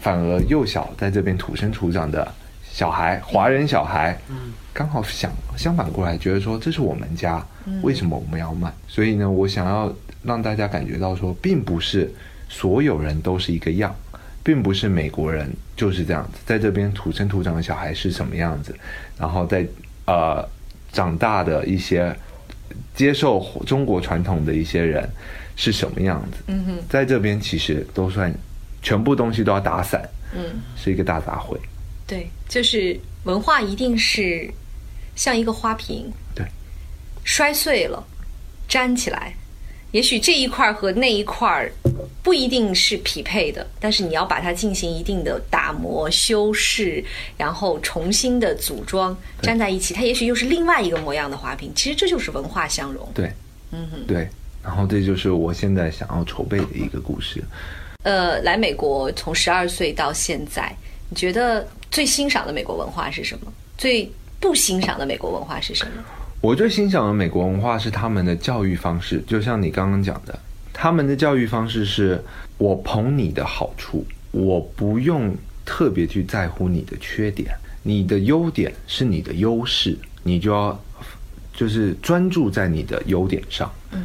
反而幼小在这边土生土长的小孩，华人小孩，嗯刚好想相反过来，觉得说这是我们家，为什么我们要卖？所以呢，我想要让大家感觉到说，并不是所有人都是一个样。并不是美国人就是这样子，在这边土生土长的小孩是什么样子，然后在呃长大的一些接受中国传统的一些人是什么样子，
嗯哼，
在这边其实都算全部东西都要打散，
嗯，
是一个大杂烩。
对，就是文化一定是像一个花瓶，
对，
摔碎了，粘起来。也许这一块和那一块不一定是匹配的，但是你要把它进行一定的打磨、修饰，然后重新的组装，粘在一起，它也许又是另外一个模样的花瓶。其实这就是文化相融。
对，嗯哼，对。然后这就是我现在想要筹备的一个故事。
呃，来美国从十二岁到现在，你觉得最欣赏的美国文化是什么？最不欣赏的美国文化是什么？
我最欣赏的美国文化是他们的教育方式，就像你刚刚讲的，他们的教育方式是我捧你的好处，我不用特别去在乎你的缺点，你的优点是你的优势，你就要就是专注在你的优点上，嗯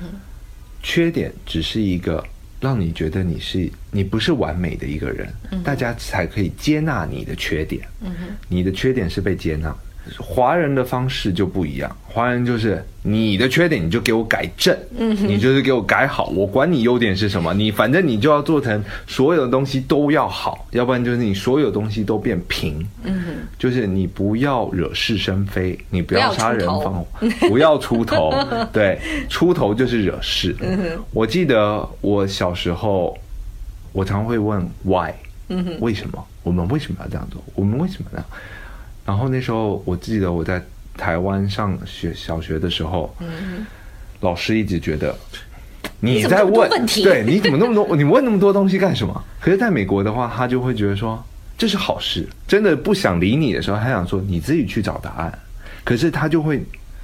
缺点只是一个让你觉得你是你不是完美的一个人，大家才可以接纳你的缺点，嗯你的缺点是被接纳。华人的方式就不一样，华人就是你的缺点你就给我改正，嗯，你就是给我改好，我管你优点是什么，你反正你就要做成所有的东西都要好，要不然就是你所有东西都变平，嗯，就是你不要惹是生非，你不要杀人放火，不要出头，(laughs) (laughs) 对，出头就是惹事。我记得我小时候，我常会问 why，嗯为什么？我们为什么要这样做？我们为什么呢？然后那时候，我记得我在台湾上学小学的时候，老师一直觉得你在问，对，你怎么那么多？你问那么多东西干什么？可是在美国的话，他就会觉得说这是好事。真的不想理你的时候，他想说你自己去找答案。可是他就会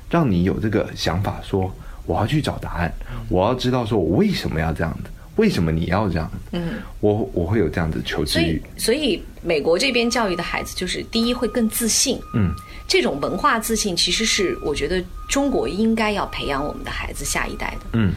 让你有这个想法，说我要去找答案，我要知道说我为什么要这样子。为什么你要这样？嗯，我我会有这样子求知欲。
所以美国这边教育的孩子，就是第一会更自信。嗯，这种文化自信其实是我觉得中国应该要培养我们的孩子下一代的。嗯，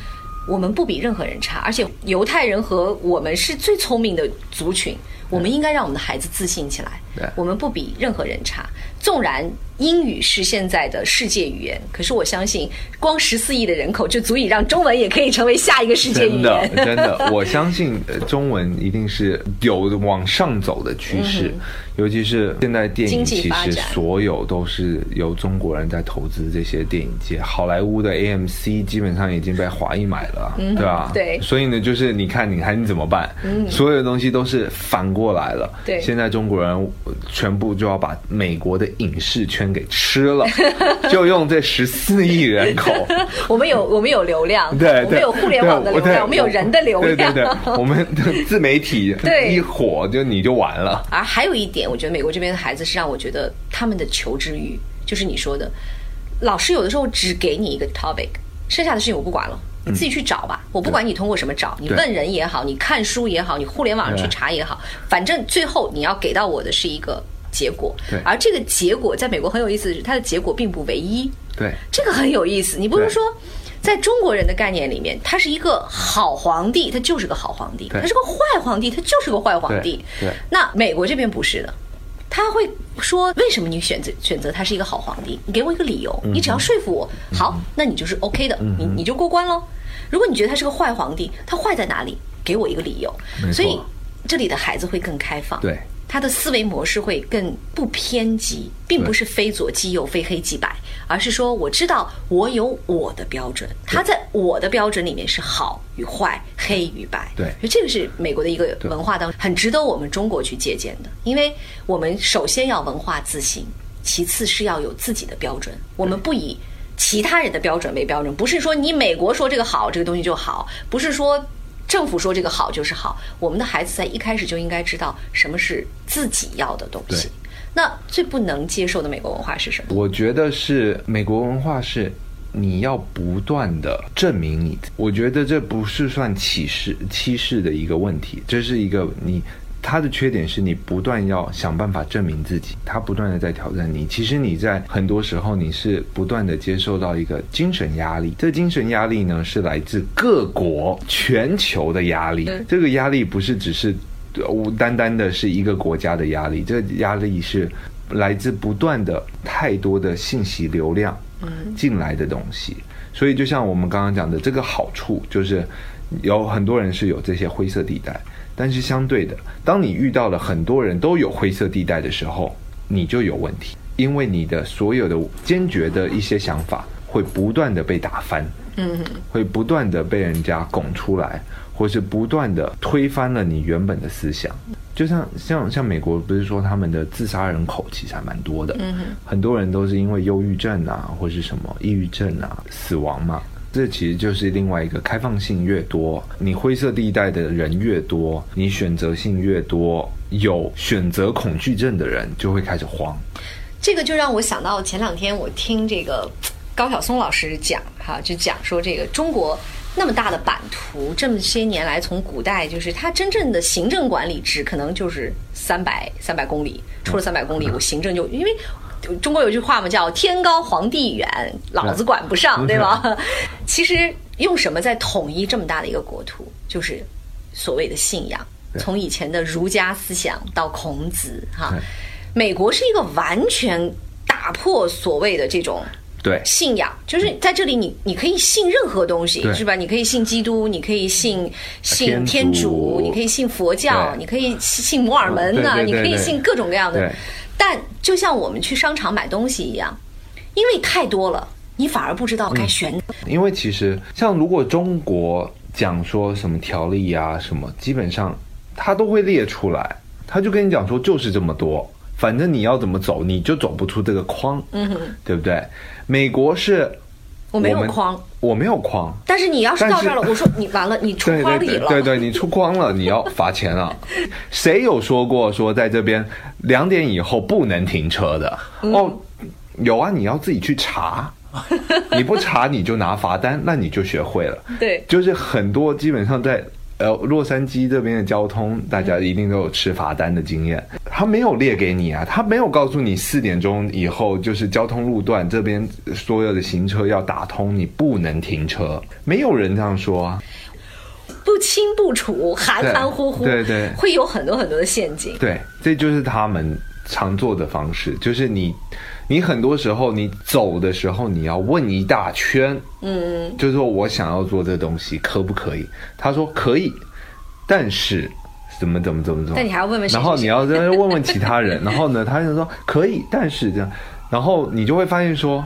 我们不比任何人差，而且犹太人和我们是最聪明的族群。我们应该让我们的孩子自信起来。
对，
我们不比任何人差。纵然英语是现在的世界语言，可是我相信，光十四亿的人口就足以让中文也可以成为下一个世界语
言。真的，(laughs) 真的，我相信中文一定是有往上走的趋势。尤其是现在电影，其实所有都是由中国人在投资这些电影界。好莱坞的 AMC 基本上已经被华裔买了，对吧？
对。
所以呢，就是你看，你看你怎么办？所有的东西都是反过来了。
对。
现在中国人全部就要把美国的影视圈给吃了，(laughs) 就用这十四亿人口。(laughs)
我们有我们有流量，
对，
我们有互联网的流量，我们有人的流
量，对对对，我们 (laughs) 自媒体一火就你就完了。
而还有一点。我觉得美国这边的孩子是让我觉得他们的求知欲，就是你说的，老师有的时候只给你一个 topic，剩下的事情我不管了，你自己去找吧。我不管你通过什么找，你问人也好，你看书也好，你互联网上去查也好，反正最后你要给到我的是一个结果。而这个结果在美国很有意思的是，它的结果并不唯一。
对，
这个很有意思。你不是说，在中国人的概念里面，他是一个好皇帝，他就是个好皇帝；他是个坏皇帝，他就是个坏皇帝。
对，
那美国这边不是的。他会说：“为什么你选择选择他是一个好皇帝？你给我一个理由，你只要说服我，好，那你就是 OK 的，你你就过关喽。如果你觉得他是个坏皇帝，他坏在哪里？给我一个理由。所以这里的孩子会更开放。
对。”
他的思维模式会更不偏激，并不是非左即右、非黑即白，而是说我知道我有我的标准，他在我的标准里面是好与坏、黑与白。
对，
所以这个是美国的一个文化当中很值得我们中国去借鉴的，因为我们首先要文化自信，其次是要有自己的标准，我们不以其他人的标准为标准，不是说你美国说这个好，这个东西就好，不是说。政府说这个好就是好，我们的孩子在一开始就应该知道什么是自己要的东西。那最不能接受的美国文化是什么？
我觉得是美国文化是你要不断的证明你。我觉得这不是算歧视歧视的一个问题，这是一个你。他的缺点是你不断要想办法证明自己，它不断的在挑战你。其实你在很多时候你是不断的接受到一个精神压力，这精神压力呢是来自各国、全球的压力。这个压力不是只是单单的是一个国家的压力，这压力是来自不断的太多的信息流量进来的东西。所以就像我们刚刚讲的，这个好处就是有很多人是有这些灰色地带。但是相对的，当你遇到了很多人都有灰色地带的时候，你就有问题，因为你的所有的坚决的一些想法会不断的被打翻，嗯，会不断的被人家拱出来，或是不断的推翻了你原本的思想。就像像像美国不是说他们的自杀人口其实还蛮多的，嗯很多人都是因为忧郁症啊，或是什么抑郁症啊死亡嘛。这其实就是另外一个开放性越多，你灰色地带的人越多，你选择性越多，有选择恐惧症的人就会开始慌。
这个就让我想到前两天我听这个高晓松老师讲哈，就讲说这个中国那么大的版图，这么些年来从古代就是它真正的行政管理制可能就是三百三百公里，出了三百公里我行政就因为。中国有句话嘛，叫“天高皇帝远，老子管不上”，对吧？(laughs) 其实用什么在统一这么大的一个国土，就是所谓的信仰。从以前的儒家思想到孔子，哈，美国是一个完全打破所谓的这种
对。
信仰，就是在这里你你可以信任何东西，是吧？你可以信基督，你可以信信天主，你可以信佛教，你可以信摩尔门呢，你可以信各种各样的。但就像我们去商场买东西一样，因为太多了，你反而不知道该选。
因为其实像如果中国讲说什么条例啊什么，基本上他都会列出来，他就跟你讲说就是这么多，反正你要怎么走，你就走不出这个框，嗯，对不对？美国是。
我没有框，
我没有框。
但是你要是到这儿了，我说你 (laughs) 完了，你出框里了。
对对，你出框了，你要罚钱了。(laughs) 谁有说过说在这边两点以后不能停车的？哦，有啊，你要自己去查，(laughs) 你不查你就拿罚单，那你就学会了。
对，
就是很多基本上在。呃，洛杉矶这边的交通，大家一定都有吃罚单的经验。他没有列给你啊，他没有告诉你四点钟以后就是交通路段这边所有的行车要打通，你不能停车。没有人这样说啊。
不清不楚，含含糊糊，
对对，
会有很多很多的陷阱。
对，这就是他们常做的方式，就是你。你很多时候，你走的时候，你要问一大圈，嗯，就是说我想要做这东西，可不可以？他说可以，但是怎么怎么怎么怎么？
但你还要问问，
然后你要再问问其他人，(laughs) 然后呢，他就说可以，但是这样，然后你就会发现说，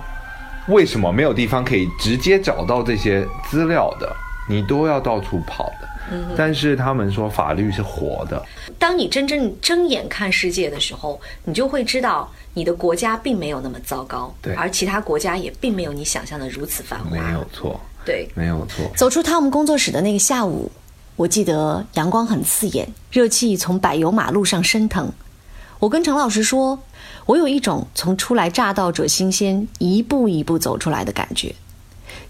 为什么没有地方可以直接找到这些资料的？你都要到处跑的。但是他们说法律是活的。
当你真正睁眼看世界的时候，你就会知道你的国家并没有那么糟糕，
对，
而其他国家也并没有你想象的如此繁华。
没有错，
对，
没有错。
走出汤姆工作室的那个下午，我记得阳光很刺眼，热气从柏油马路上升腾。我跟陈老师说，我有一种从初来乍到者新鲜一步一步走出来的感觉。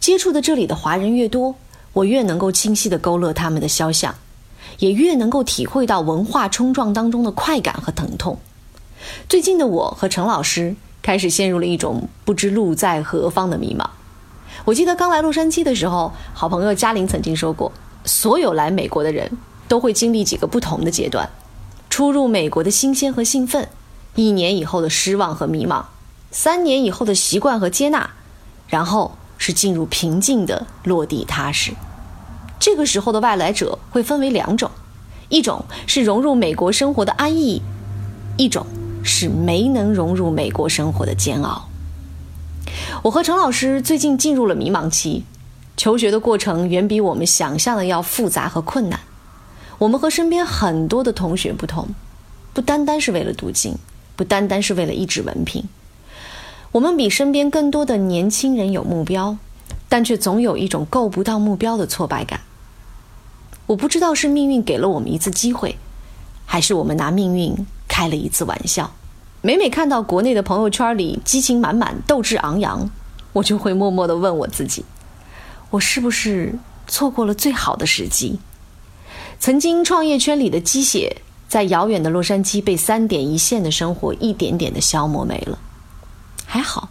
接触的这里的华人越多。我越能够清晰地勾勒他们的肖像，也越能够体会到文化冲撞当中的快感和疼痛。最近的我和陈老师开始陷入了一种不知路在何方的迷茫。我记得刚来洛杉矶的时候，好朋友嘉玲曾经说过，所有来美国的人都会经历几个不同的阶段：初入美国的新鲜和兴奋，一年以后的失望和迷茫，三年以后的习惯和接纳，然后。是进入平静的落地踏实。这个时候的外来者会分为两种，一种是融入美国生活的安逸，一种是没能融入美国生活的煎熬。我和陈老师最近进入了迷茫期，求学的过程远比我们想象的要复杂和困难。我们和身边很多的同学不同，不单单是为了读经，不单单是为了一纸文凭。我们比身边更多的年轻人有目标，但却总有一种够不到目标的挫败感。我不知道是命运给了我们一次机会，还是我们拿命运开了一次玩笑。每每看到国内的朋友圈里激情满满、斗志昂扬，我就会默默地问我自己：我是不是错过了最好的时机？曾经创业圈里的鸡血，在遥远的洛杉矶被三点一线的生活一点点地消磨没了。还好，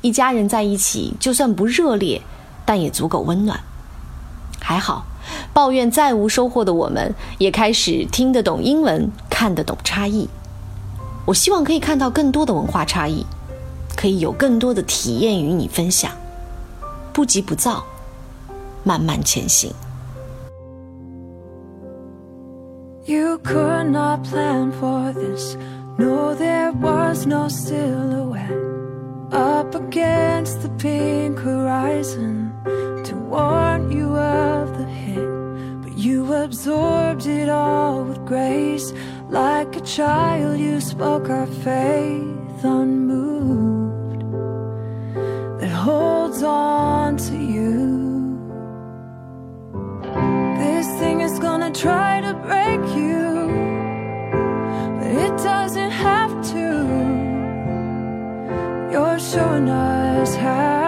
一家人在一起，就算不热烈，但也足够温暖。还好，抱怨再无收获的我们，也开始听得懂英文，看得懂差异。我希望可以看到更多的文化差异，可以有更多的体验与你分享。不急不躁，慢慢前行。You could not plan for this.
No, there was no silhouette up against the pink horizon to warn you of the hit. But you absorbed it all with grace. Like a child, you spoke our faith unmoved that holds on to you. This thing is gonna try to break you, but it doesn't You're showing us how.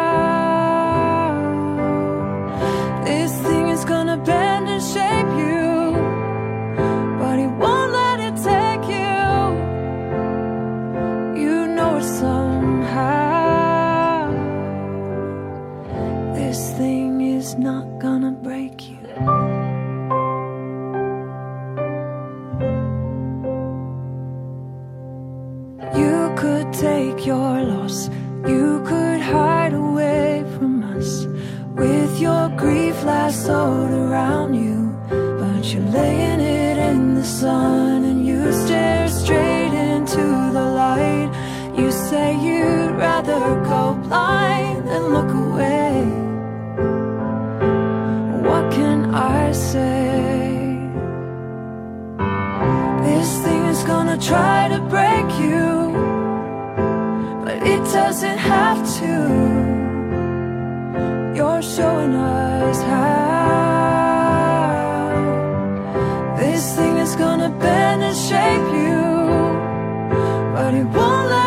Gonna try to break you, but it doesn't have to. You're showing us how. This thing is gonna bend and shape you, but it won't let